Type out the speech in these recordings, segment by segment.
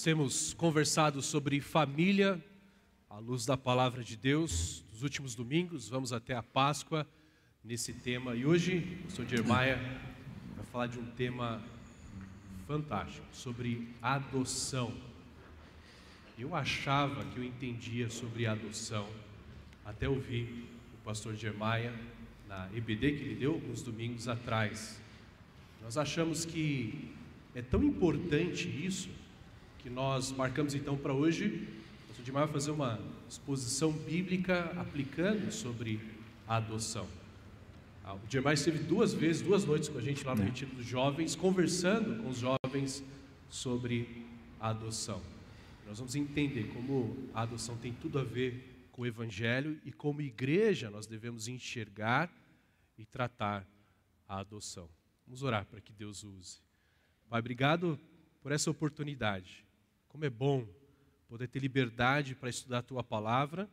Nós temos conversado sobre família à luz da palavra de Deus nos últimos domingos, vamos até a Páscoa nesse tema. E hoje, o Sr. Jeremiah vai falar de um tema fantástico, sobre adoção. Eu achava que eu entendia sobre adoção, até ouvir o pastor Jeremiah na EBD que ele deu alguns domingos atrás. Nós achamos que é tão importante isso que nós marcamos então para hoje. O pastor Jeremiah vai fazer uma exposição bíblica aplicando sobre a adoção. Ah, o Jeremiah esteve duas vezes, duas noites com a gente lá no é. Retiro dos Jovens, conversando com os jovens sobre a adoção. Nós vamos entender como a adoção tem tudo a ver com o Evangelho e como igreja nós devemos enxergar e tratar a adoção. Vamos orar para que Deus use. Pai, obrigado por essa oportunidade. Como é bom poder ter liberdade para estudar a tua palavra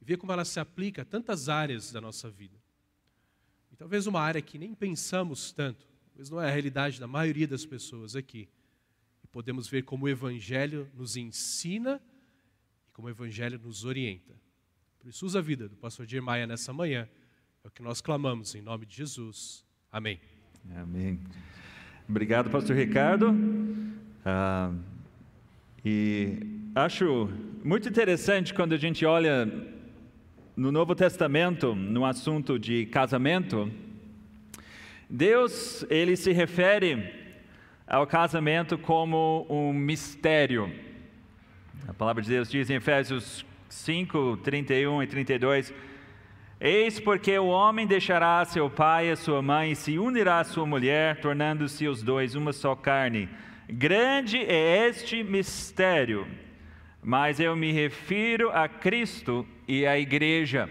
e ver como ela se aplica a tantas áreas da nossa vida. E talvez uma área que nem pensamos tanto, talvez não é a realidade da maioria das pessoas aqui. E podemos ver como o Evangelho nos ensina e como o Evangelho nos orienta. Por isso, usa a vida do pastor Jeremiah nessa manhã. É o que nós clamamos em nome de Jesus. Amém. Amém. Obrigado, pastor Ricardo. Ah, e acho muito interessante quando a gente olha no Novo Testamento, no assunto de casamento, Deus, ele se refere ao casamento como um mistério. A palavra de Deus diz em Efésios 5, 31 e 32: Eis porque o homem deixará seu pai e sua mãe e se unirá à sua mulher, tornando-se os dois uma só carne. Grande é este mistério, mas eu me refiro a Cristo e a igreja.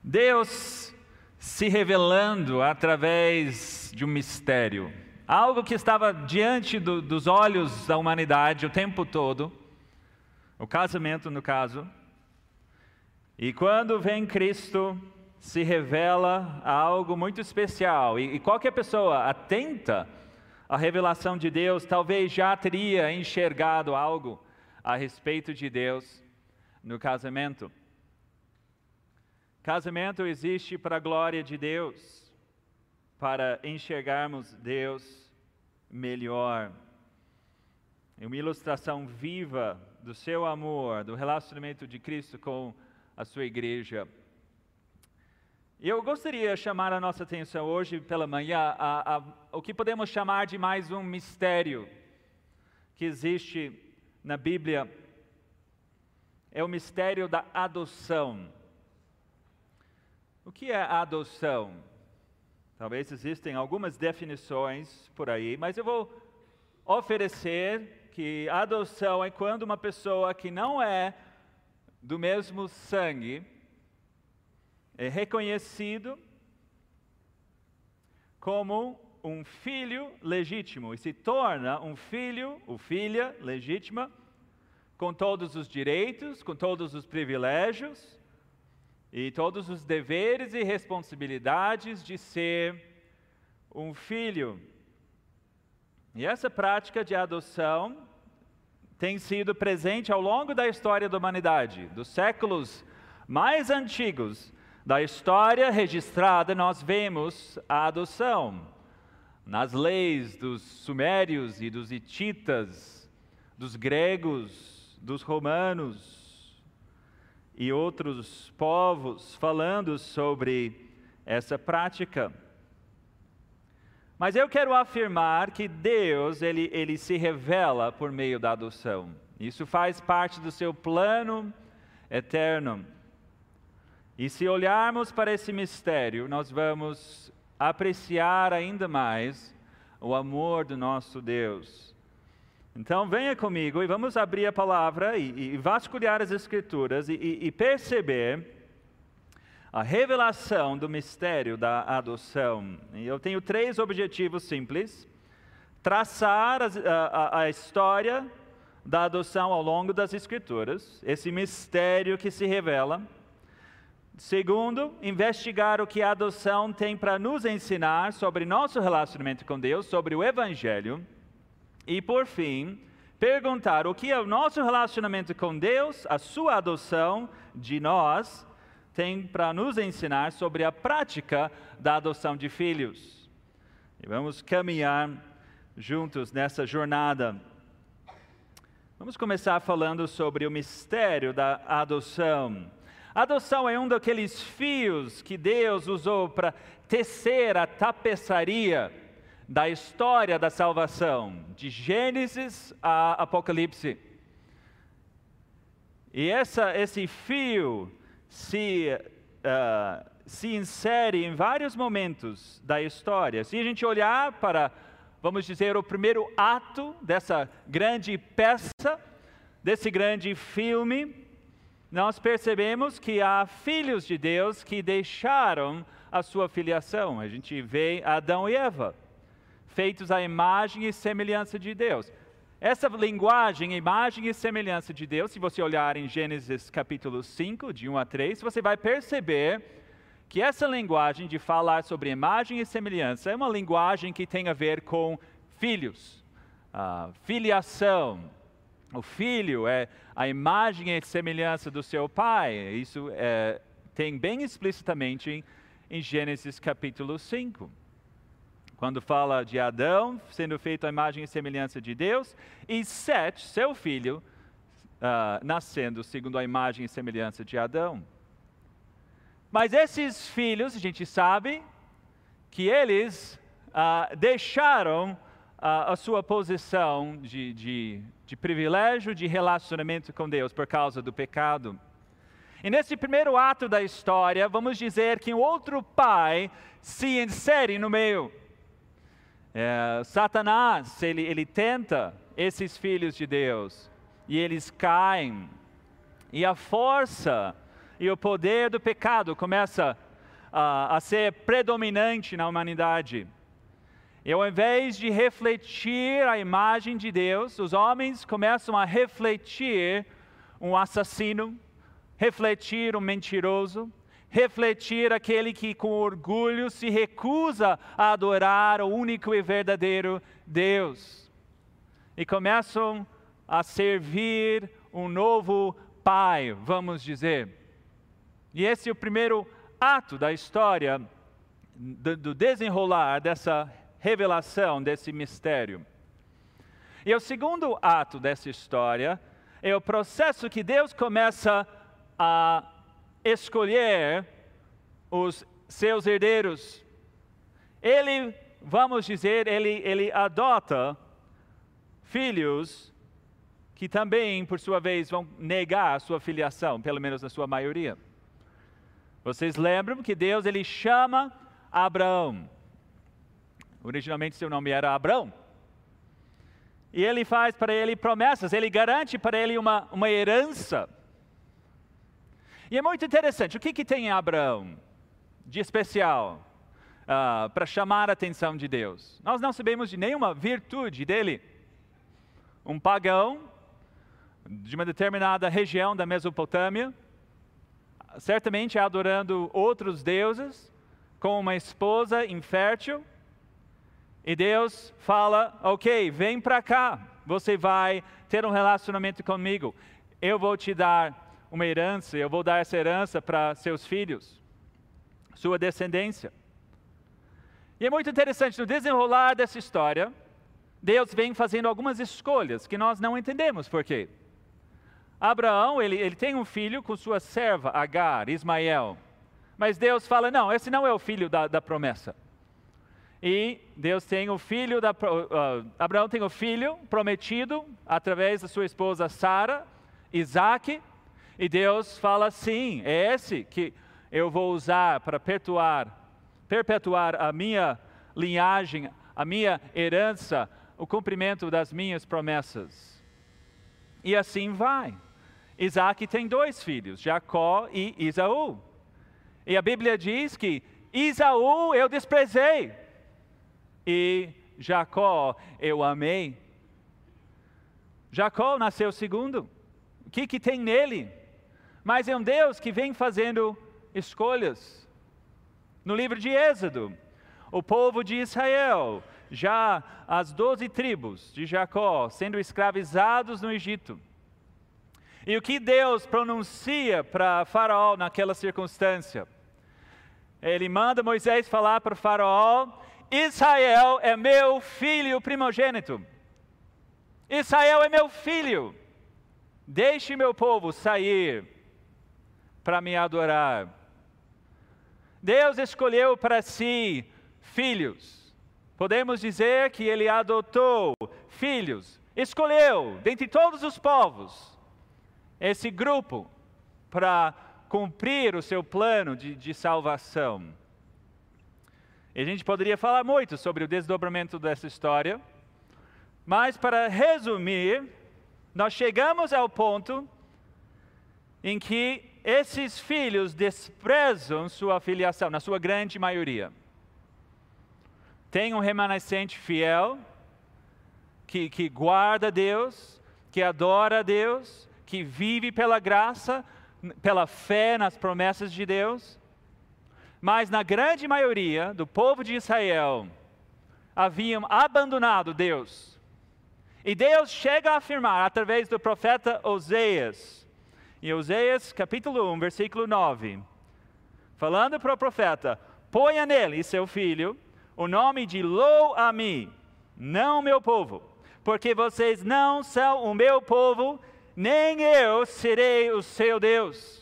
Deus se revelando através de um mistério, algo que estava diante do, dos olhos da humanidade o tempo todo, o casamento, no caso, e quando vem Cristo, se revela algo muito especial, e, e qualquer pessoa atenta à revelação de Deus talvez já teria enxergado algo a respeito de Deus no casamento. Casamento existe para a glória de Deus, para enxergarmos Deus melhor. É uma ilustração viva do seu amor, do relacionamento de Cristo com a sua igreja. Eu gostaria de chamar a nossa atenção hoje pela manhã a, a, o que podemos chamar de mais um mistério que existe na Bíblia é o mistério da adoção. O que é adoção? Talvez existem algumas definições por aí, mas eu vou oferecer que adoção é quando uma pessoa que não é do mesmo sangue é reconhecido como um filho legítimo e se torna um filho ou filha legítima com todos os direitos, com todos os privilégios e todos os deveres e responsabilidades de ser um filho. E essa prática de adoção tem sido presente ao longo da história da humanidade, dos séculos mais antigos da história registrada, nós vemos a adoção nas leis dos sumérios e dos hititas, dos gregos, dos romanos e outros povos falando sobre essa prática. Mas eu quero afirmar que Deus, ele, ele se revela por meio da adoção. Isso faz parte do seu plano eterno. E se olharmos para esse mistério, nós vamos apreciar ainda mais o amor do nosso Deus. Então venha comigo e vamos abrir a palavra e, e vasculhar as Escrituras e, e, e perceber a revelação do mistério da adoção. E eu tenho três objetivos simples: traçar a, a, a, história da adoção ao longo das Escrituras, esse mistério que se revela. Segundo, investigar o que a adoção tem para nos ensinar sobre nosso relacionamento com Deus, sobre o Evangelho. E por fim, perguntar o que é o nosso relacionamento com Deus, a sua adoção de nós, tem para nos ensinar sobre a prática da adoção de filhos. E vamos caminhar juntos nessa jornada. Vamos começar falando sobre o mistério da adoção. Adoção é um daqueles fios que Deus usou para tecer a tapeçaria da história da salvação, de Gênesis a Apocalipse. E essa, esse fio se, uh, se insere em vários momentos da história. Se a gente olhar para, vamos dizer, o primeiro ato dessa grande peça, desse grande filme, nós percebemos que há filhos de Deus que deixaram a sua filiação. A gente vê Adão e Eva feitos à imagem e semelhança de Deus. Essa linguagem, imagem e semelhança de Deus, se você olhar em Gênesis capítulo 5, de 1 a 3, você vai perceber que essa linguagem de falar sobre imagem e semelhança é uma linguagem que tem a ver com filhos, filiação. O filho é a imagem e semelhança do seu pai. Isso é, tem bem explicitamente em, Gênesis capítulo 5 quando fala de Adão sendo feito à imagem e semelhança de Deus, e Sete, seu filho, uh, nascendo segundo a imagem e semelhança de Adão. Mas esses filhos, a gente sabe que eles uh, deixaram uh, a sua posição de, de, de privilégio, de relacionamento com Deus por causa do pecado. E nesse primeiro ato da história, vamos dizer que um outro pai se insere no meio. É, Satanás, ele, ele tenta esses filhos de Deus e eles caem. E a força e o poder do pecado começa a, a ser predominante na humanidade. E ao invés de refletir a imagem de Deus, os homens começam a refletir um assassino, refletir um mentiroso, refletir aquele que com orgulho se recusa a adorar o único e verdadeiro Deus. E começam a servir um novo pai, vamos dizer. E esse é o primeiro ato da história do desenrolar dessa revelação, desse mistério. E o segundo ato dessa história é o processo que Deus começa a escolher os seus herdeiros. Ele, vamos dizer, ele, ele adota filhos que também, por sua vez, vão negar a sua filiação, pelo menos na sua maioria. Vocês lembram que Deus ele chama Abraão. Originalmente seu nome era Abraão. E ele faz para ele promessas, ele garante para ele uma, uma herança. E é muito interessante, o que, que tem em Abraão de especial uh, para chamar a atenção de Deus? Nós não sabemos de nenhuma virtude dele. Um pagão de uma determinada região da Mesopotâmia, certamente adorando outros deuses, com uma esposa infértil, e Deus fala: Ok, vem para cá, você vai ter um relacionamento comigo, eu vou te dar uma herança, eu vou dar essa herança para seus filhos, sua descendência. E é muito interessante, no desenrolar dessa história, Deus vem fazendo algumas escolhas que nós não entendemos por quê. Abraão, ele, ele tem um filho com sua serva, Agar, Ismael. Mas Deus fala: não, esse não é o filho da, da promessa. E Deus tem o filho da. Uh, Abraão tem o filho prometido através da sua esposa Sara, Isaac, e Deus fala: sim, é esse que eu vou usar para perpetuar, perpetuar a minha linhagem, a minha herança, o cumprimento das minhas promessas. E assim vai. Isaac tem dois filhos, Jacó e Isaú. E a Bíblia diz que Isaú eu desprezei e Jacó eu amei. Jacó nasceu segundo. O que, que tem nele? mas é um Deus que vem fazendo escolhas. No livro de Êxodo, o povo de Israel já as doze tribos de Jacó sendo escravizados no Egito. E o que Deus pronuncia para Faraó naquela circunstância? Ele manda Moisés falar para Faraó: Israel é meu filho primogênito. Israel é meu filho. Deixe meu povo sair para me adorar. Deus escolheu para si filhos. Podemos dizer que ele adotou filhos, escolheu dentre todos os povos esse grupo para cumprir o seu plano de, de salvação. E a gente poderia falar muito sobre o desdobramento dessa história, mas para resumir, nós chegamos ao ponto em que esses filhos desprezam sua filiação, na sua grande maioria. Tem um remanescente fiel, que, que guarda Deus, que adora Deus, que vive pela graça, pela fé nas promessas de Deus, mas na grande maioria do povo de Israel haviam abandonado Deus. E Deus chega a afirmar através do profeta Oseias, em Oseias capítulo 1, versículo 9, falando para o profeta: ponha nele, seu filho, o nome de Lo-Ami, não meu povo, porque vocês não são o meu povo, nem eu serei o seu Deus.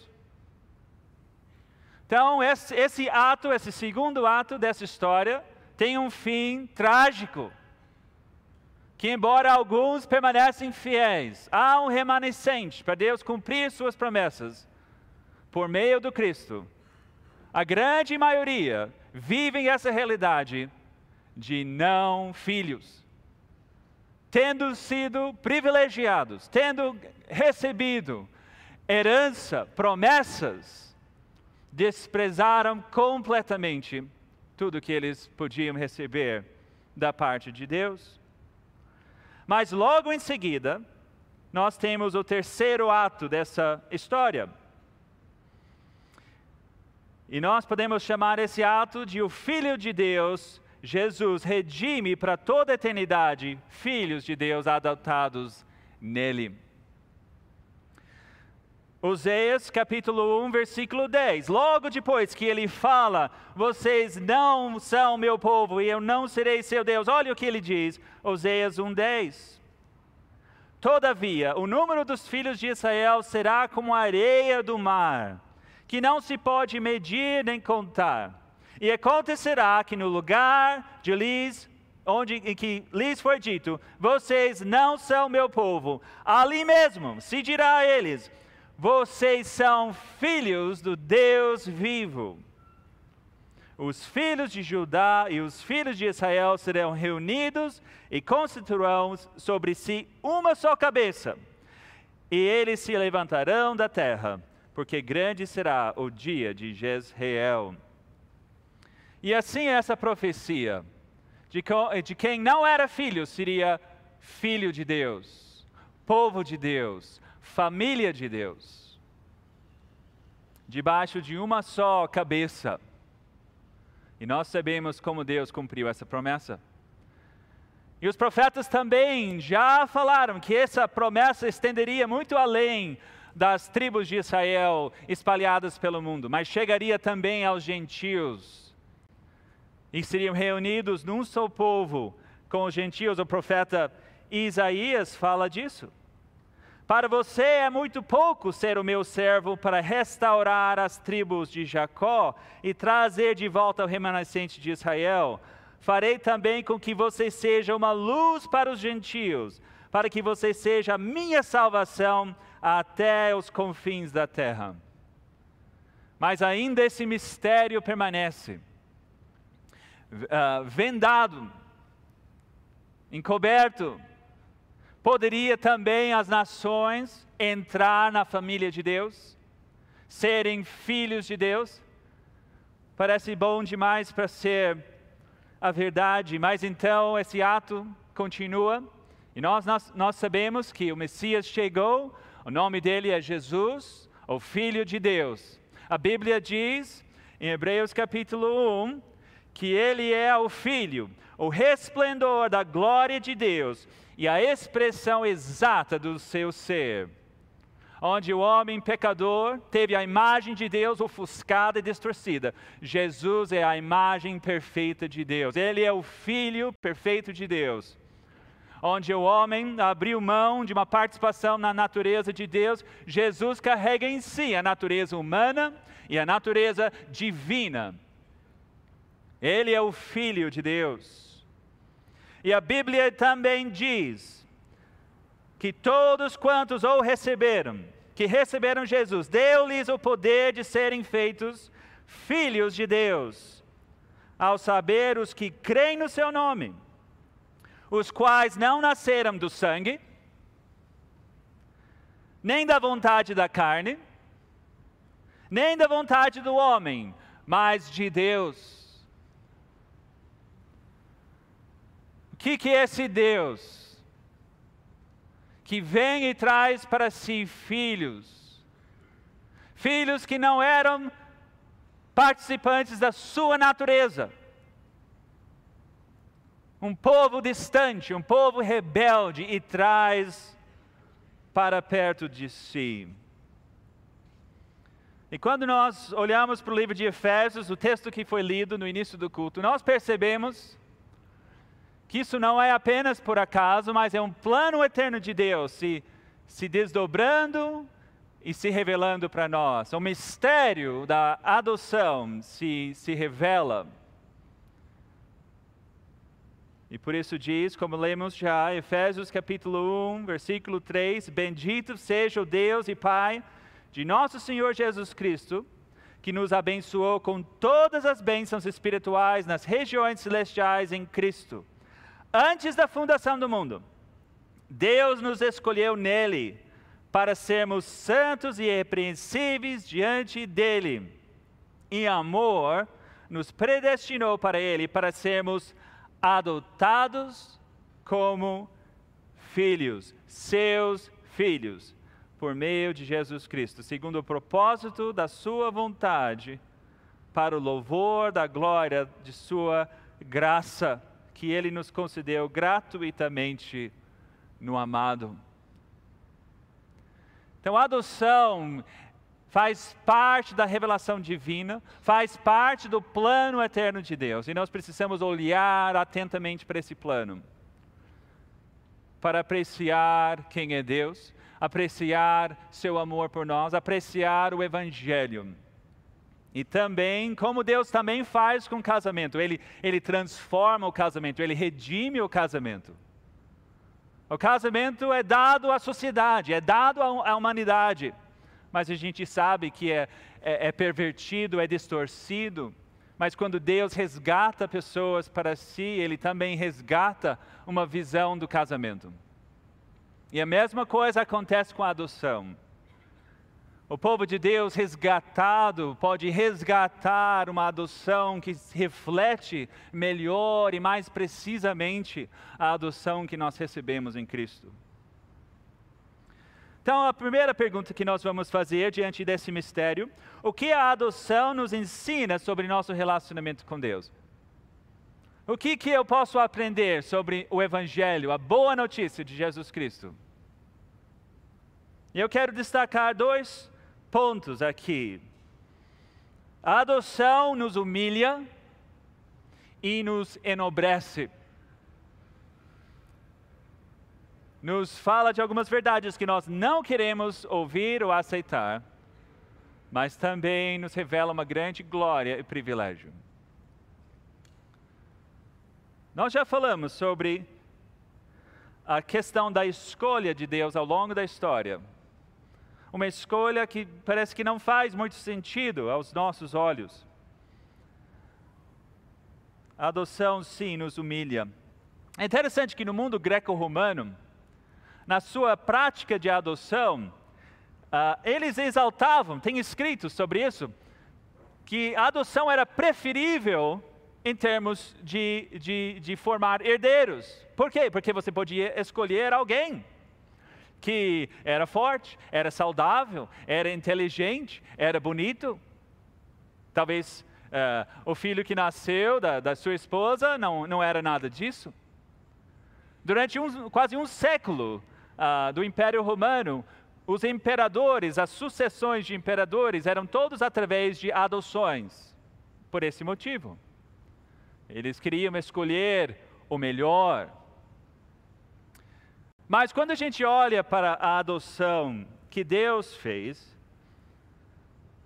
Então, esse, esse, ato, esse segundo ato dessa história, tem um fim trágico. Que, embora alguns permanecem fiéis, há um remanescente para Deus cumprir suas promessas por meio do Cristo. A grande maioria vivem essa realidade de não filhos tendo sido privilegiados, tendo recebido herança, promessas, desprezaram completamente tudo que eles podiam receber da parte de Deus. Mas logo em seguida, nós temos o terceiro ato dessa história. E nós podemos chamar esse ato de o Filho de Deus Jesus redime para toda a eternidade filhos de Deus adotados nele. Oséias capítulo 1, versículo 10. Logo depois que ele fala: Vocês não são meu povo e eu não serei seu Deus. Olha o que ele diz, Oséias 1, 10. Todavia, o número dos filhos de Israel será como a areia do mar, que não se pode medir nem contar. E acontecerá que no lugar de lhes, onde que lhes foi dito, vocês não são meu povo, ali mesmo se dirá a eles, vocês são filhos do Deus vivo. Os filhos de Judá e os filhos de Israel serão reunidos e constituirão sobre si uma só cabeça. E eles se levantarão da terra, porque grande será o dia de Jezreel. E assim essa profecia de, quem não era filho seria filho de Deus, povo de Deus, família de Deus, debaixo de uma só cabeça. E nós sabemos como Deus cumpriu essa promessa. E os profetas também já falaram que essa promessa estenderia muito além das tribos de Israel espalhadas pelo mundo, mas chegaria também aos gentios e seriam reunidos num só povo com os gentios. O profeta Isaías fala disso. Para você é muito pouco ser o meu servo para restaurar as tribos de Jacó e trazer de volta o remanescente de Israel. Farei também com que você seja uma luz para os gentios, para que você seja a minha salvação até os confins da terra. Mas ainda esse mistério permanece uh, vendado, encoberto. Poderia também as nações entrar na família de Deus, serem filhos de Deus? Parece bom demais para ser a verdade, mas então esse ato continua. E nós, nós, nós sabemos que o Messias chegou, o nome dele é Jesus, o Filho de Deus. A Bíblia diz, em Hebreus capítulo 1, que ele é o Filho, o resplendor da glória de Deus e a expressão exata do seu ser. Onde o homem pecador teve a imagem de Deus ofuscada e distorcida. Jesus é a imagem perfeita de Deus. Ele é o Filho perfeito de Deus. Onde o homem abriu mão de uma participação na natureza de Deus, Jesus carrega em si a natureza humana e a natureza divina. Ele é o Filho de Deus. E a Bíblia também diz que todos quantos o receberam, que receberam Jesus, deu-lhes o poder de serem feitos filhos de Deus, ao saber os que creem no seu nome, os quais não nasceram do sangue, nem da vontade da carne, nem da vontade do homem, mas de Deus. Que, que é esse Deus? Que vem e traz para si filhos, filhos que não eram participantes da sua natureza, um povo distante, um povo rebelde, e traz para perto de si. E quando nós olhamos para o livro de Efésios, o texto que foi lido no início do culto, nós percebemos que isso não é apenas por acaso, mas é um plano eterno de Deus se, se desdobrando e se revelando para nós. O mistério da adoção se, se revela. E por isso diz, como lemos já, Efésios capítulo 1, versículo 3: Bendito seja o Deus e Pai de nosso Senhor Jesus Cristo, que nos abençoou com todas as bênçãos espirituais nas regiões celestiais em Cristo Antes da fundação do mundo, Deus nos escolheu nele para sermos santos e irrepreensíveis diante dele. Em amor, nos predestinou para ele para sermos adotados como filhos, seus filhos, por meio de Jesus Cristo, segundo o propósito da sua vontade, para o louvor da glória de sua graça que Ele nos concedeu gratuitamente no amado. Então, a adoção faz parte da revelação divina, faz parte do plano eterno de Deus, e nós precisamos olhar atentamente para esse plano, para apreciar quem é Deus, apreciar seu amor por nós, apreciar o Evangelho. E também, como Deus também faz com o casamento, ele, ele transforma o casamento, Ele redime o casamento. O casamento é dado à sociedade, é dado à humanidade, mas a gente sabe que é, é, é pervertido, é distorcido. Mas quando Deus resgata pessoas para si, Ele também resgata uma visão do casamento. E a mesma coisa acontece com a adoção. O povo de Deus resgatado pode resgatar uma adoção que reflete melhor e mais precisamente a adoção que nós recebemos em Cristo. Então, a primeira pergunta que nós vamos fazer diante desse mistério: o que a adoção nos ensina sobre nosso relacionamento com Deus? O que, que eu posso aprender sobre o Evangelho, a boa notícia de Jesus Cristo? E eu quero destacar dois pontos aqui. A adoção nos humilha e nos enobrece. Nos fala de algumas verdades que nós não queremos ouvir ou aceitar, mas também nos revela uma grande glória e privilégio. Nós já falamos sobre a questão da escolha de Deus ao longo da história uma escolha que parece que não faz muito sentido aos nossos olhos. A adoção, sim, nos humilha. É interessante que no mundo greco-romano, na sua prática de adoção, uh, eles exaltavam, tem escrito sobre isso, que a adoção era preferível em termos de, de, de formar herdeiros. Por quê? Porque você podia escolher alguém que era forte, era saudável, era inteligente, era bonito. Talvez Uh, o filho que nasceu da, da sua esposa não, não era nada disso. Durante um, quase um século uh, do Império Romano, os imperadores, as sucessões de imperadores eram todos através de adoções, por esse motivo. Eles queriam escolher o melhor. Mas quando a gente olha para a adoção que Deus fez,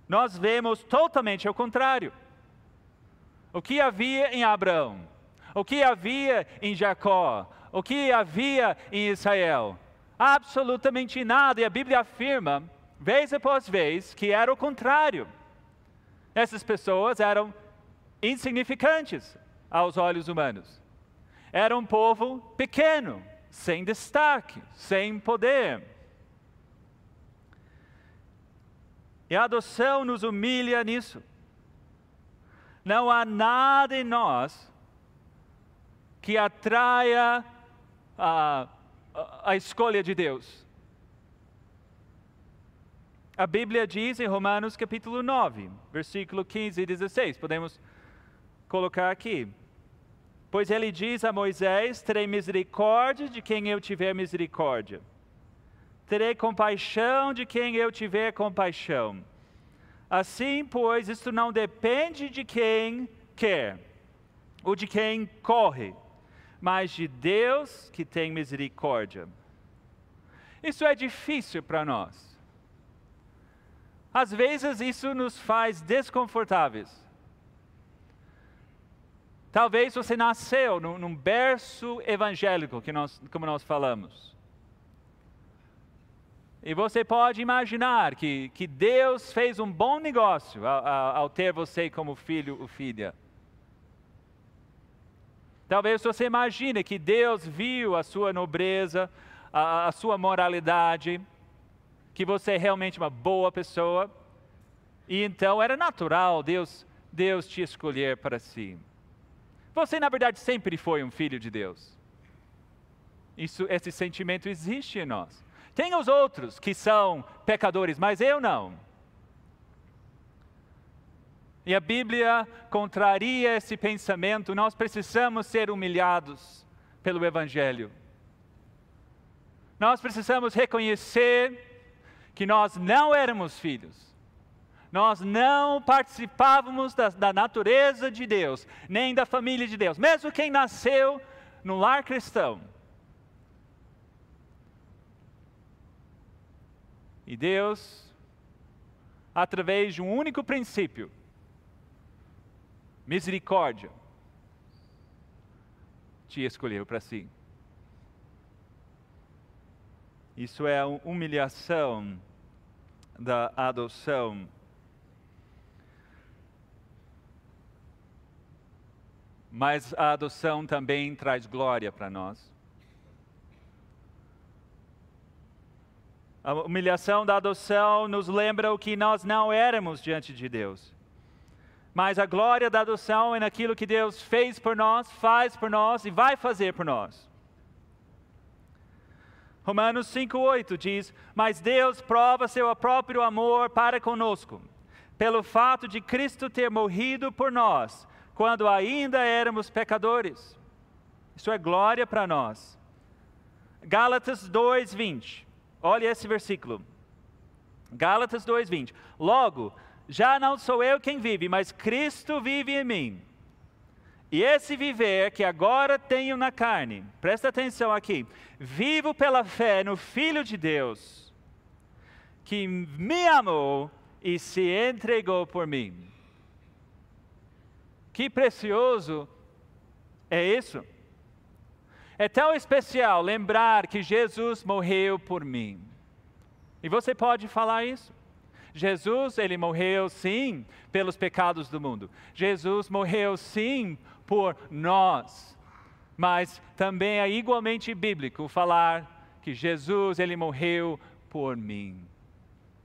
nós vemos totalmente ao contrário. O que havia em Abraão, o que havia em Jacó, o que havia em Israel? Absolutamente nada, e a Bíblia afirma, vez após vez, que era o contrário. Essas pessoas eram insignificantes aos olhos humanos. Era um povo pequeno, sem destaque, sem poder. E a adoção nos humilha nisso. Não há nada em nós que atraia a, a, escolha de Deus. A Bíblia diz em Romanos capítulo 9, versículo 15 e 16, podemos colocar aqui. Pois ele diz a Moisés: Terei misericórdia de quem eu tiver misericórdia, terei compaixão de quem eu tiver compaixão. Assim, pois, isto não depende de quem quer, ou de quem corre, mas de Deus que tem misericórdia. Isso é difícil para nós. Às vezes isso nos faz desconfortáveis. Talvez você nasceu num, num berço evangélico, que nós, como nós falamos. E você pode imaginar que, que Deus fez um bom negócio ao, ao ter você como filho ou filha. Talvez você imagine que Deus viu a sua nobreza, a, a sua moralidade, que você é realmente uma boa pessoa, e então era natural Deus, Deus te escolher para si. Você, na verdade, sempre foi um filho de Deus. Isso, esse sentimento existe em nós. Tem os outros que são pecadores, mas eu não. E a Bíblia contraria esse pensamento. Nós precisamos ser humilhados pelo Evangelho. Nós precisamos reconhecer que nós não éramos filhos. Nós não participávamos da, da natureza de Deus, nem da família de Deus. Mesmo quem nasceu no lar cristão. E Deus, através de um único princípio, misericórdia, te escolheu para si. Isso é a humilhação da adoção. Mas a adoção também traz glória para nós. A humilhação da adoção nos lembra o que nós não éramos diante de Deus. Mas a glória da adoção é naquilo que Deus fez por nós, faz por nós e vai fazer por nós. Romanos 5,8 diz: Mas Deus prova seu próprio amor para conosco, pelo fato de Cristo ter morrido por nós, quando ainda éramos pecadores. Isso é glória para nós. Gálatas 2,20. Olha esse versículo. Gálatas 2,20. Logo, já não sou eu quem vive, mas Cristo vive em mim. E esse viver que agora tenho na carne, presta atenção aqui, vivo pela fé no Filho de Deus, que me amou e se entregou por mim. Que precioso é isso! É tão especial lembrar que Jesus morreu por mim. E você pode falar isso? Jesus, ele morreu sim pelos pecados do mundo. Jesus morreu sim por nós. Mas também é igualmente bíblico falar que Jesus, ele morreu por mim.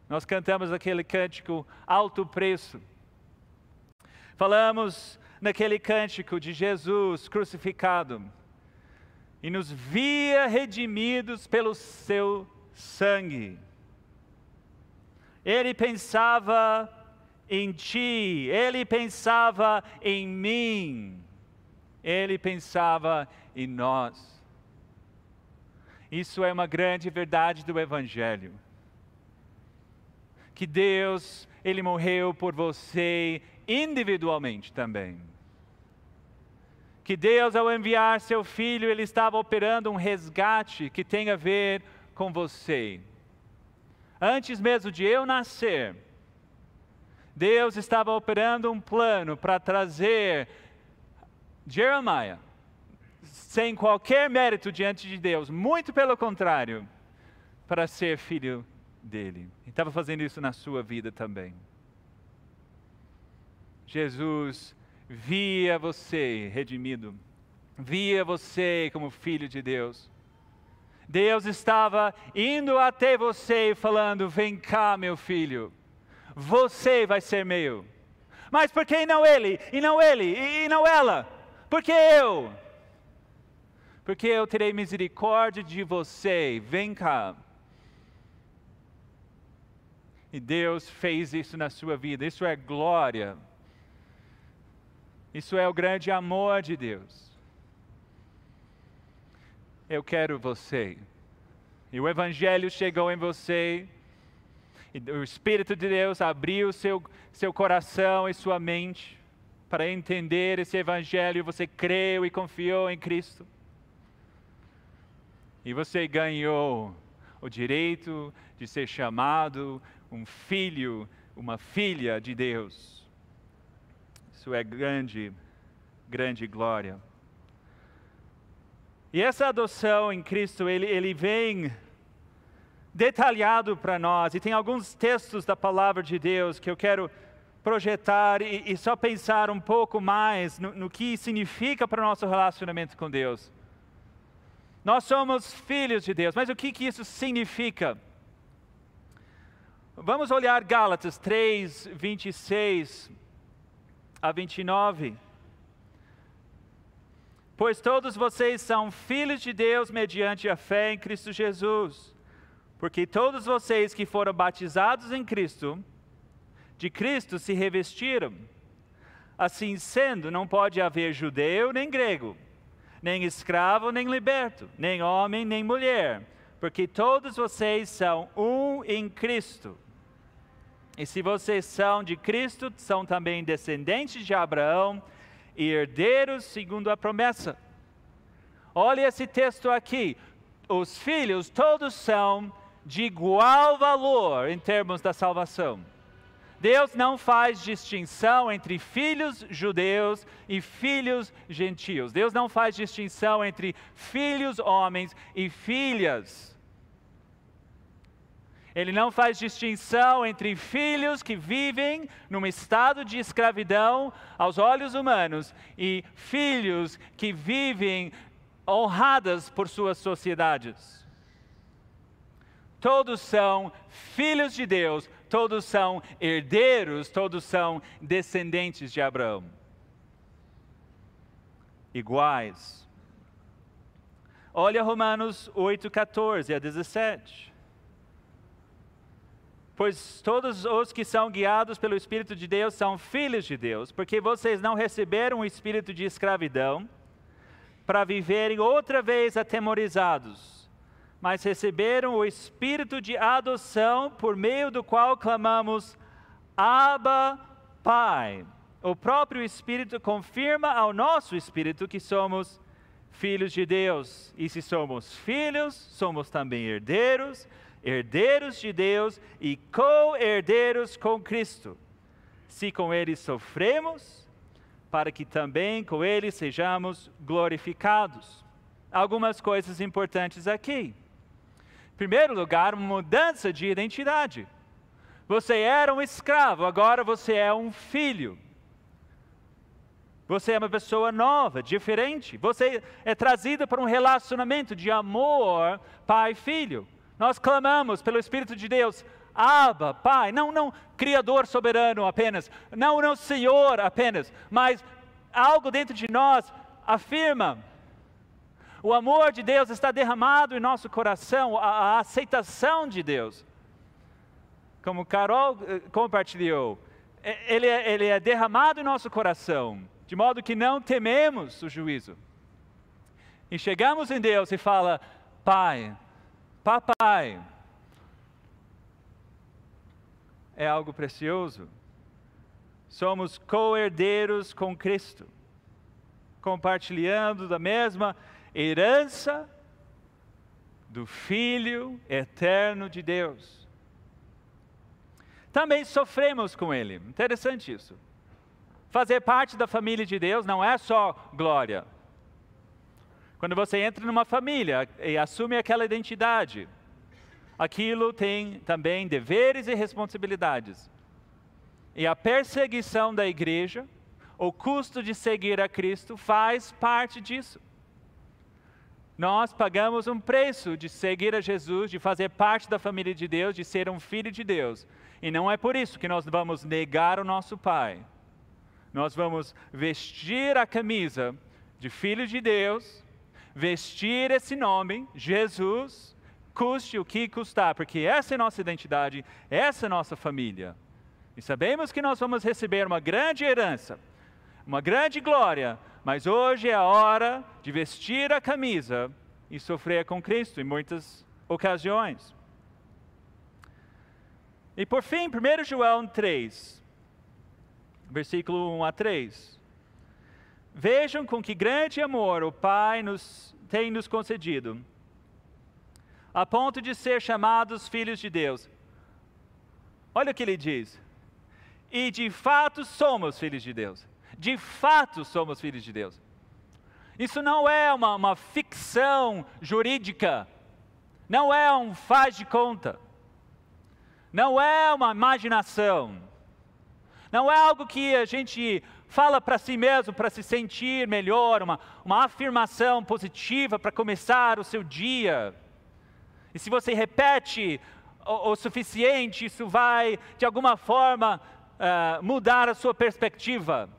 Nós cantamos aquele cântico alto preço. Falamos naquele cântico de Jesus crucificado e nos via redimidos pelo seu sangue. Ele pensava em ti, ele pensava em mim, ele pensava em nós. Isso é uma grande verdade do Evangelho. Que Deus, Ele morreu por você individualmente também. Que Deus, ao enviar seu filho, Ele estava operando um resgate que tem a ver com você. Antes mesmo de eu nascer, Deus estava operando um plano para trazer Jeremiah, sem qualquer mérito diante de Deus, muito pelo contrário, para ser filho dele. E estava fazendo isso na sua vida também. Jesus via você redimido, via você como filho de Deus. Deus estava indo até você e falando: Vem cá, meu filho, você vai ser meu. Mas por que não ele? E não ele? E não ela? Por que eu? Porque eu terei misericórdia de você. Vem cá. E Deus fez isso na sua vida. Isso é glória. Isso é o grande amor de Deus. Eu quero você. E o Evangelho chegou em você. E o Espírito de Deus abriu seu, seu coração e sua mente para entender esse Evangelho. Você creu e confiou em Cristo. E você ganhou o direito de ser chamado um filho, uma filha de Deus. Isso é grande, grande glória. E essa adoção em Cristo, ele, ele vem detalhado para nós, e tem alguns textos da palavra de Deus que eu quero projetar e, e só pensar um pouco mais no, no que significa para o nosso relacionamento com Deus. Nós somos filhos de Deus, mas o que, que isso significa? Vamos olhar Gálatas 3, 26 a 29. Pois todos vocês são filhos de Deus mediante a fé em Cristo Jesus. Porque todos vocês que foram batizados em Cristo, de Cristo se revestiram. Assim sendo, não pode haver judeu nem grego, nem escravo nem liberto, nem homem nem mulher, porque todos vocês são um em Cristo. E se vocês são de Cristo, são também descendentes de Abraão e herdeiros segundo a promessa. Olha esse texto aqui. Os filhos todos são de igual valor em termos da salvação. Deus não faz distinção entre filhos judeus e filhos gentios. Deus não faz distinção entre filhos homens e filhas ele não faz distinção entre filhos que vivem num estado de escravidão aos olhos humanos e filhos que vivem honradas por suas sociedades. Todos são filhos de Deus, todos são herdeiros, todos são descendentes de Abraão. Iguais. Olha Romanos 8, 14 a 17. Pois todos os que são guiados pelo Espírito de Deus são filhos de Deus, porque vocês não receberam o espírito de escravidão para viverem outra vez atemorizados, mas receberam o espírito de adoção por meio do qual clamamos: Abba, Pai. O próprio Espírito confirma ao nosso espírito que somos filhos de Deus. E se somos filhos, somos também herdeiros herdeiros de Deus e co-herdeiros com Cristo, se com Ele sofremos, para que também com Ele sejamos glorificados. Algumas coisas importantes aqui. Em primeiro lugar, mudança de identidade. Você era um escravo, agora você é um filho. Você é uma pessoa nova, diferente. Você é trazido para um relacionamento de amor pai-filho. Nós clamamos pelo Espírito de Deus, Abba, Pai, não, não Criador soberano apenas, não, não Senhor apenas, mas algo dentro de nós afirma. O amor de Deus está derramado em nosso coração, a, a aceitação de Deus. Como Carol eh, compartilhou, ele é, ele é derramado em nosso coração, de modo que não tememos o juízo. E chegamos em Deus e fala: Pai, Papai, é algo precioso. Somos co-herdeiros com Cristo, compartilhando da mesma herança do Filho eterno de Deus. Também sofremos com Ele, interessante isso. Fazer parte da família de Deus não é só glória. Quando você entra numa família e assume aquela identidade, aquilo tem também deveres e responsabilidades. E a perseguição da igreja, o custo de seguir a Cristo, faz parte disso. Nós pagamos um preço de seguir a Jesus, de fazer parte da família de Deus, de ser um filho de Deus. E não é por isso que nós vamos negar o nosso Pai. Nós vamos vestir a camisa de filho de Deus, vestir esse nome, Jesus, custe o que custar, porque essa é nossa identidade, essa é nossa família. E sabemos que nós vamos receber uma grande herança, uma grande glória, mas hoje é a hora de vestir a camisa e sofrer com Cristo em muitas ocasiões. E por fim, 1 João 3, versículo 1 a 3. Vejam com que grande amor o Pai nos, tem nos concedido, a ponto de ser chamados filhos de Deus. Olha o que ele diz. E de fato somos filhos de Deus de fato somos filhos de Deus. Isso não é uma, uma ficção jurídica, não é um faz de conta, não é uma imaginação, não é algo que a gente fala para si mesmo para se sentir melhor, uma, uma afirmação positiva para começar o seu dia. E se você repete o, o suficiente, isso vai de alguma forma uh, mudar a sua perspectiva.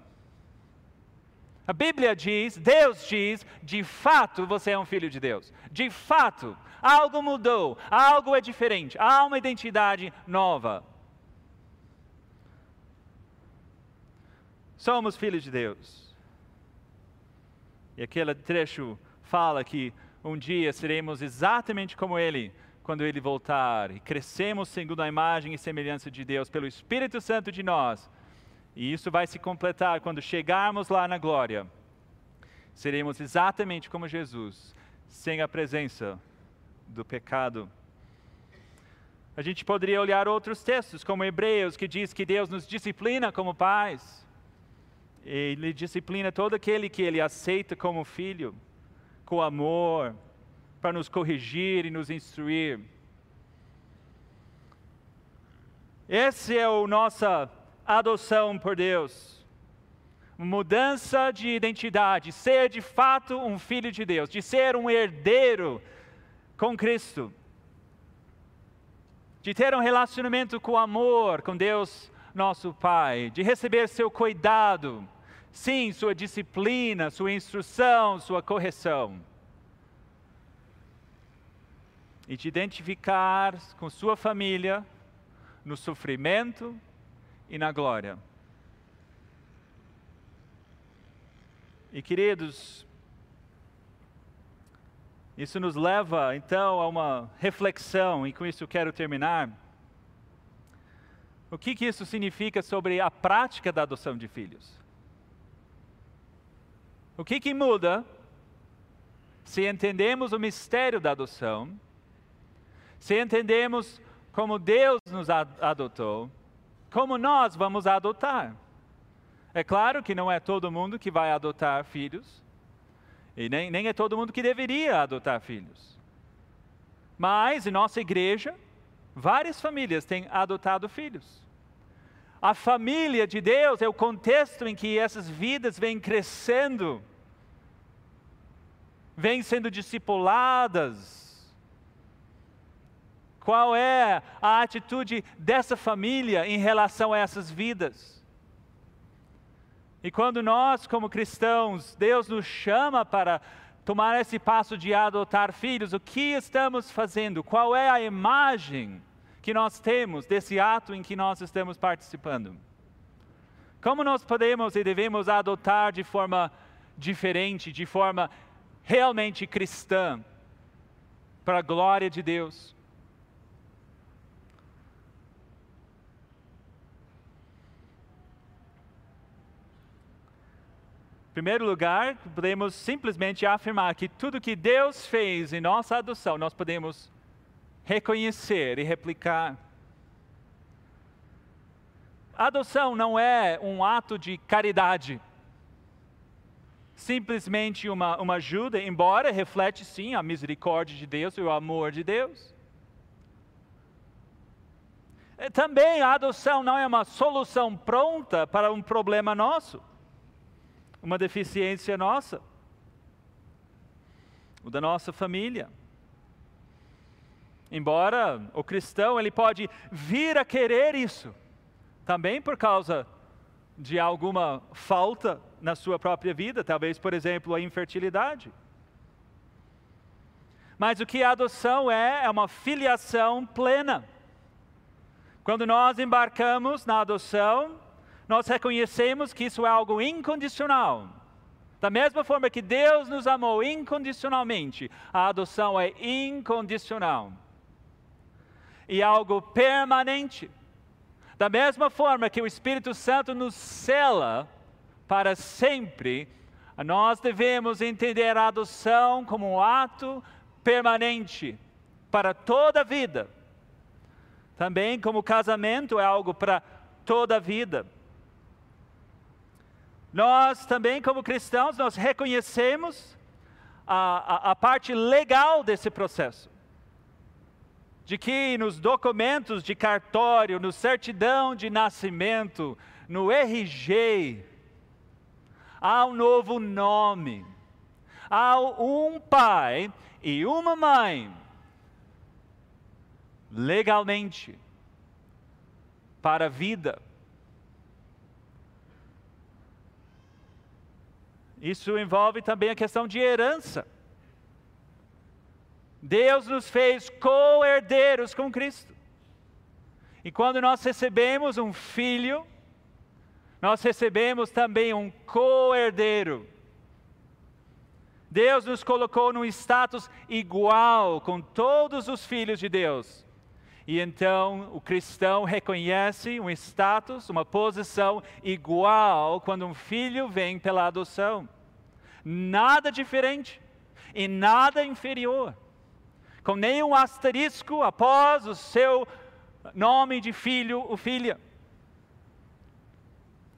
A Bíblia diz, Deus diz, de fato você é um filho de Deus. De fato, algo mudou, algo é diferente, há uma identidade nova. Somos filhos de Deus. E aquele trecho fala que um dia seremos exatamente como Ele, quando Ele voltar, e crescemos segundo a imagem e semelhança de Deus, pelo Espírito Santo de nós e isso vai se completar quando chegarmos lá na glória. Seremos exatamente como Jesus, sem a presença do pecado. A gente poderia olhar outros textos, como Hebreus, que diz que Deus nos disciplina como pais. Ele disciplina todo aquele que ele aceita como filho, com amor, para nos corrigir e nos instruir. Esse é o nossa adoção por Deus. Mudança de identidade, ser de fato um filho de Deus, de ser um herdeiro com Cristo, de ter um relacionamento com amor com Deus, nosso Pai, de receber seu cuidado, sim, sua disciplina, sua instrução, sua correção. E de identificar com sua família no sofrimento, e na glória. E queridos, isso nos leva então a uma reflexão, e com isso quero terminar. O que, que isso significa sobre a prática da adoção de filhos? O que, que muda se entendemos o mistério da adoção, se entendemos como Deus nos adotou, como nós vamos adotar. É claro que não é todo mundo que vai adotar filhos, e nem, nem é todo mundo que deveria adotar filhos. Mas em nossa igreja, várias famílias têm adotado filhos. A família de Deus é o contexto em que essas vidas vêm crescendo, vêm sendo discipuladas, qual é a atitude dessa família em relação a essas vidas? E quando nós, como cristãos, Deus nos chama para tomar esse passo de adotar filhos, o que estamos fazendo? Qual é a imagem que nós temos desse ato em que nós estamos participando? Como nós podemos e devemos adotar de forma diferente, de forma realmente cristã, para a glória de Deus? Em primeiro lugar, podemos simplesmente afirmar que tudo que Deus fez em nossa adoção, nós podemos reconhecer e replicar. adoção não é um ato de caridade, simplesmente uma, uma ajuda, embora reflete sim a misericórdia de Deus e o amor de Deus. É, também a adoção não é uma solução pronta para um problema nosso uma deficiência nossa, o da nossa família. Embora o cristão ele pode vir a querer isso, também por causa de alguma falta na sua própria vida, talvez, por exemplo, a infertilidade. Mas o que a adoção é, é uma filiação plena. Quando nós embarcamos na adoção, nós reconhecemos que isso é algo incondicional. Da mesma forma que Deus nos amou incondicionalmente, a adoção é incondicional e algo permanente. Da mesma forma que o Espírito Santo nos cela para sempre, nós devemos entender a adoção como um ato permanente para toda a vida. Também como o casamento é algo para toda a vida. Nós também, como cristãos, nós reconhecemos a, a, a parte legal desse processo. De que nos documentos de cartório, no certidão de nascimento, no RG, há um novo nome. Há um pai e uma mãe, legalmente, para a vida. Isso envolve também a questão de herança. Deus nos fez co-herdeiros com Cristo. E quando nós recebemos um filho, nós recebemos também um co-herdeiro. Deus nos colocou num status igual com todos os filhos de Deus. E então o cristão reconhece um status, uma posição igual quando um filho vem pela adoção. Nada diferente e nada inferior. Com nenhum asterisco após o seu nome de filho ou filha.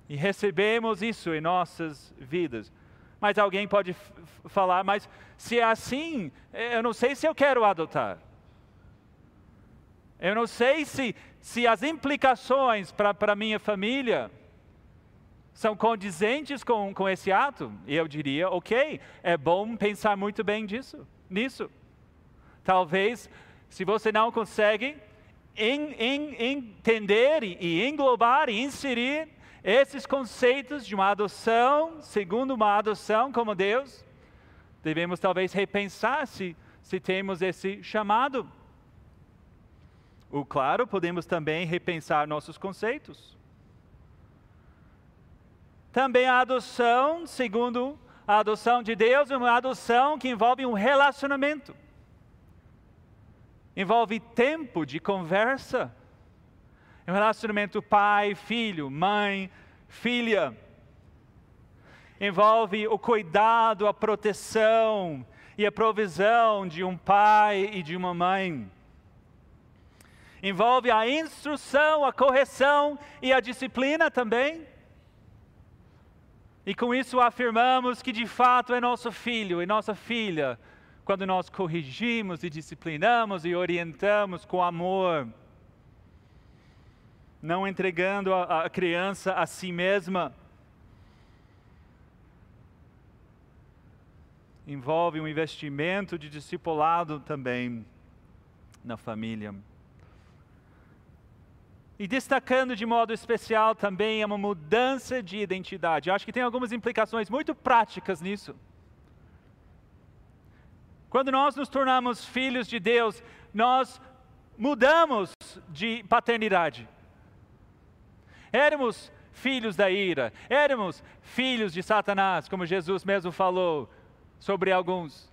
E recebemos isso em nossas vidas. Mas alguém pode falar, mas se é assim, eu não sei se eu quero adotar. Eu não sei se, se as implicações para a minha família são condizentes com, com esse ato. E eu diria, ok, é bom pensar muito bem disso, nisso. Talvez, se você não consegue entender e, englobar e inserir esses conceitos de uma adoção, segundo uma adoção como Deus, devemos talvez repensar se, se temos esse chamado. O claro, podemos também repensar nossos conceitos. Também a adoção, segundo a adoção de Deus, é uma adoção que envolve um relacionamento. Envolve tempo de conversa. Um relacionamento pai, filho, mãe, filha. Envolve o cuidado, a proteção e a provisão de um pai e de uma mãe envolve a instrução, a correção e a disciplina também. E com isso afirmamos que de fato é nosso filho e nossa filha, quando nós corrigimos e disciplinamos e orientamos com amor, não entregando a, a criança a si mesma. Envolve um investimento de discipulado também na família. E destacando de modo especial também é uma mudança de identidade. Eu acho que tem algumas implicações muito práticas nisso. Quando nós nos tornamos filhos de Deus, nós mudamos de paternidade. Éramos filhos da ira, éramos filhos de Satanás, como Jesus mesmo falou sobre alguns.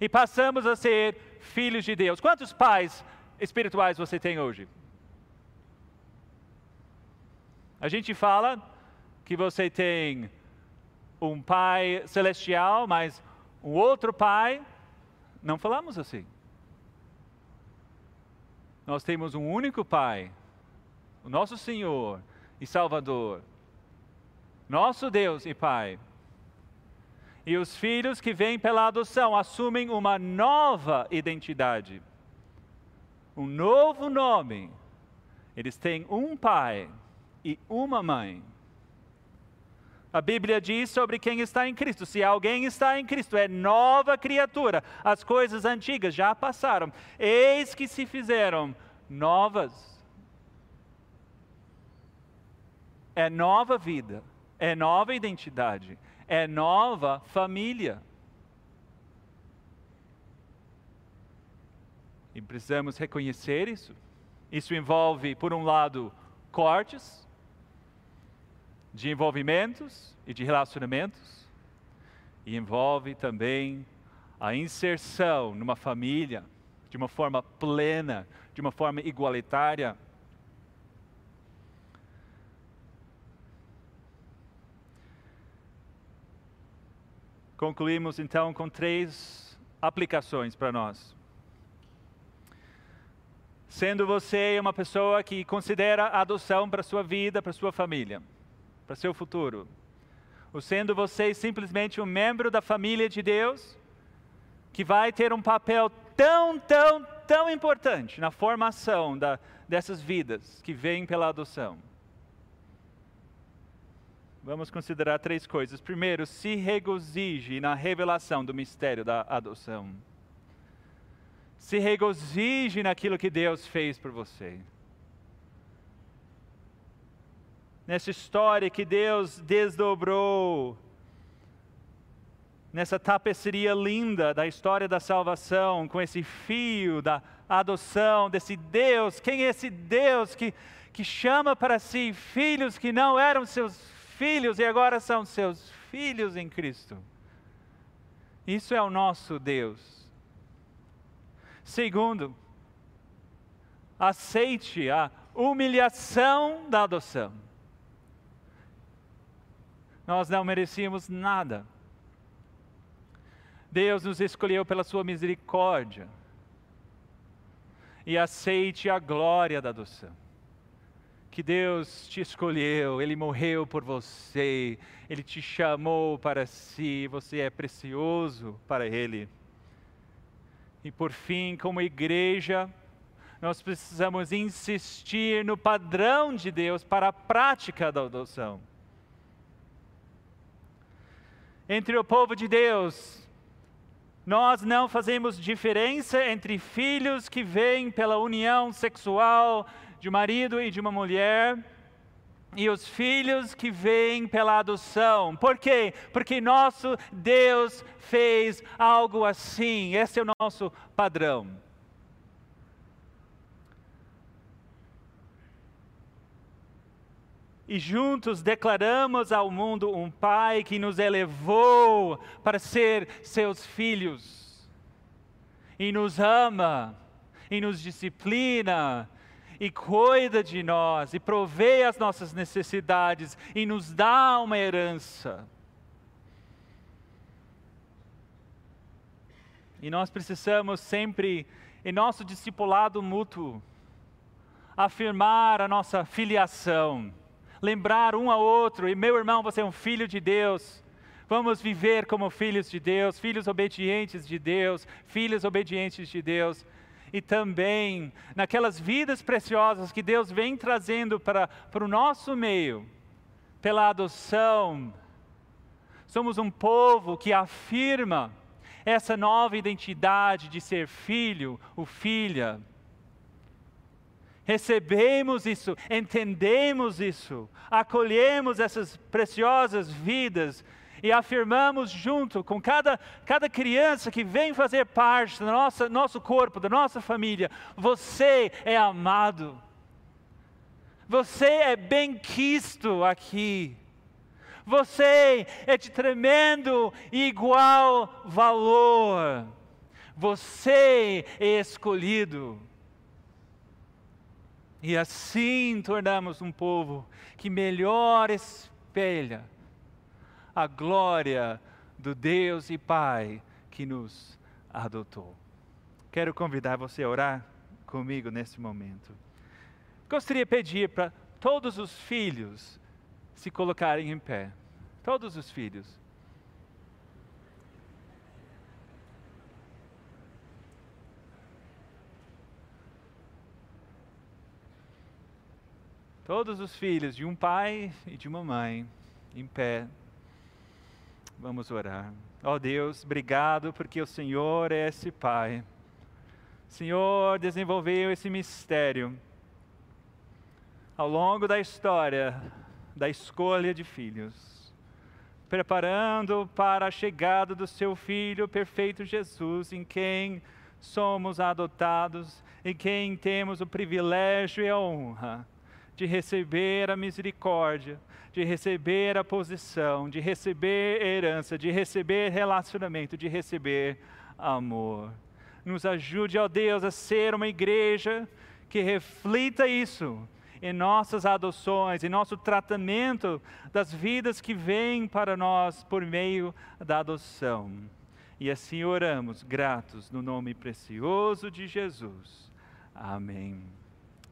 E passamos a ser filhos de Deus. Quantos pais espirituais você tem hoje? A gente fala que você tem um pai celestial, mas um outro pai, não falamos assim. Nós temos um único pai, o nosso Senhor e Salvador, nosso Deus e Pai. E os filhos que vêm pela adoção assumem uma nova identidade, um novo nome. Eles têm um pai e uma mãe. A Bíblia diz sobre quem está em Cristo. Se alguém está em Cristo, é nova criatura. As coisas antigas já passaram. Eis que se fizeram novas. É nova vida, é nova identidade, é nova família. E precisamos reconhecer isso. Isso envolve, por um lado, cortes, de envolvimentos e de relacionamentos, e envolve também a inserção numa família de uma forma plena, de uma forma igualitária. Concluímos então com três aplicações para nós. Sendo você uma pessoa que considera a adoção para sua vida, para sua família, para seu futuro. Ou sendo você simplesmente um membro da família de Deus, que vai ter um papel tão, tão, tão importante na formação da, dessas vidas que vêm pela adoção. Vamos considerar três coisas. Primeiro, se regozije na revelação do mistério da adoção. Se regozije naquilo que Deus fez por você nessa história que Deus desdobrou, nessa tapeçaria linda da história da salvação, com esse fio da adoção, desse Deus, quem é esse Deus que, que chama para si filhos que não eram seus filhos e agora são seus filhos em Cristo? Isso é o nosso Deus. Segundo, aceite a humilhação da adoção. Nós não merecíamos nada. Deus nos escolheu pela sua misericórdia. E aceite a glória da adoção. Que Deus te escolheu, Ele morreu por você, Ele te chamou para si, você é precioso para Ele. E por fim, como igreja, nós precisamos insistir no padrão de Deus para a prática da adoção entre o povo de Deus. Nós não fazemos diferença entre filhos que vêm pela união sexual de um marido e de uma mulher e os filhos que vêm pela adoção. Por quê? Porque nosso Deus fez algo assim. Esse é o nosso padrão. E juntos declaramos ao mundo um Pai que nos elevou para ser seus filhos, e nos ama, e nos disciplina, e cuida de nós, e provê as nossas necessidades, e nos dá uma herança. E nós precisamos sempre, em nosso discipulado mútuo, afirmar a nossa filiação lembrar um ao outro, e meu irmão, você é um filho de Deus. Vamos viver como filhos de Deus, filhos obedientes de Deus, filhos obedientes de Deus. E também naquelas vidas preciosas que Deus vem trazendo para, para o nosso meio, pela adoção. Somos um povo que afirma essa nova identidade de ser filho ou filha recebemos isso, entendemos isso, acolhemos essas preciosas vidas e afirmamos junto com cada, cada criança que vem fazer parte do nosso, nosso corpo, da nossa família: você é amado. Você é bem quisto aqui. Você é de tremendo e igual valor. Você é escolhido. E assim tornamos um povo que melhor espelha a glória do Deus e Pai que nos adotou. Quero convidar você a orar comigo nesse momento. Gostaria de pedir para todos os filhos se colocarem em pé. Todos os filhos. Todos os filhos de um pai e de uma mãe em pé. Vamos orar. Ó oh Deus, obrigado porque o Senhor é esse Pai. O Senhor desenvolveu esse mistério ao longo da história da escolha de filhos, preparando para a chegada do seu Filho perfeito Jesus, em quem somos adotados, em quem temos o privilégio e a honra de receber a misericórdia, de receber a posição, de receber herança, de receber relacionamento, de receber amor. Nos ajude, ó Deus, a ser uma igreja que reflita isso em nossas adoções, em nosso tratamento das vidas que vêm para nós por meio da adoção. E assim oramos, gratos, no nome precioso de Jesus. Amém.